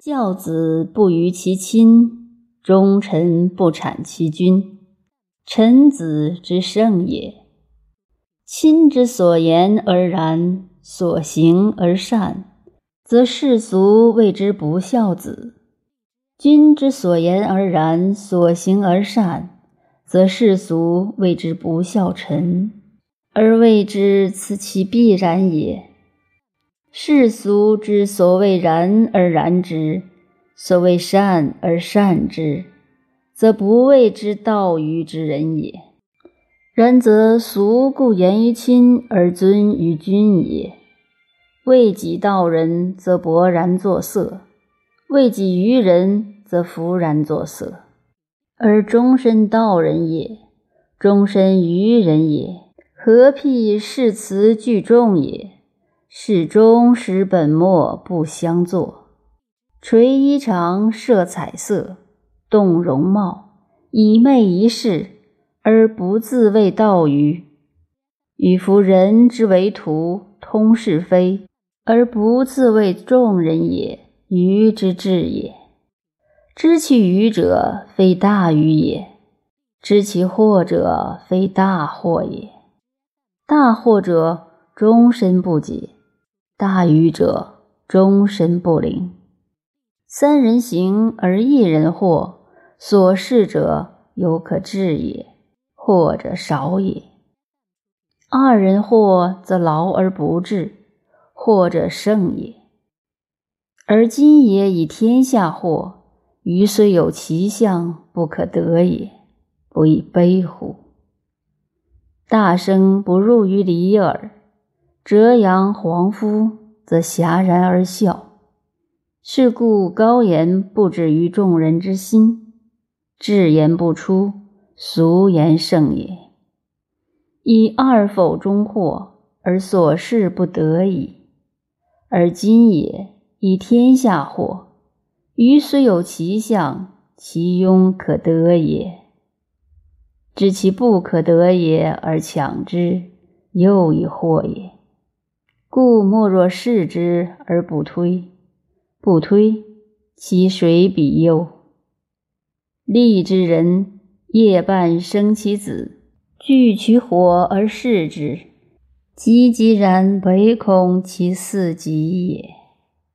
教子不逾其亲，忠臣不谄其君。臣子之圣也。亲之所言而然，所行而善，则世俗谓之不孝子；君之所言而然，所行而善，则世俗谓之不孝臣，而谓之此其必然也。世俗之所谓然而然之，所谓善而善之，则不谓之道于之人也。然则俗故言于亲而尊于君也。为己道人，则勃然作色；为己愚人，则弗然作色。而终身道人也，终身愚人也，何辟誓词聚众也？始终使本末不相作。垂衣裳，设彩色，动容貌，以媚一世。而不自谓道于与夫人之为徒，通是非，而不自谓众人也，愚之至也。知其愚者，非大愚也；知其惑者，非大惑也。大惑者，终身不解；大愚者，终身不灵。三人行而一人惑，所事者犹可治也。或者少也，二人惑则劳而不治，或者胜也。而今也以天下惑，余虽有其相，不可得也，不亦悲乎？大声不入于离耳，折阳黄夫，则戛然而笑。是故高言不止于众人之心，至言不出。俗言胜也，以二否中惑，而所事不得已；而今也以天下惑，于虽有其相，其庸可得也。知其不可得也而强之，又以惑也。故莫若视之而不推，不推，其谁比忧？利之人。夜半生其子，惧取火而视之，汲汲然，唯恐其似极也。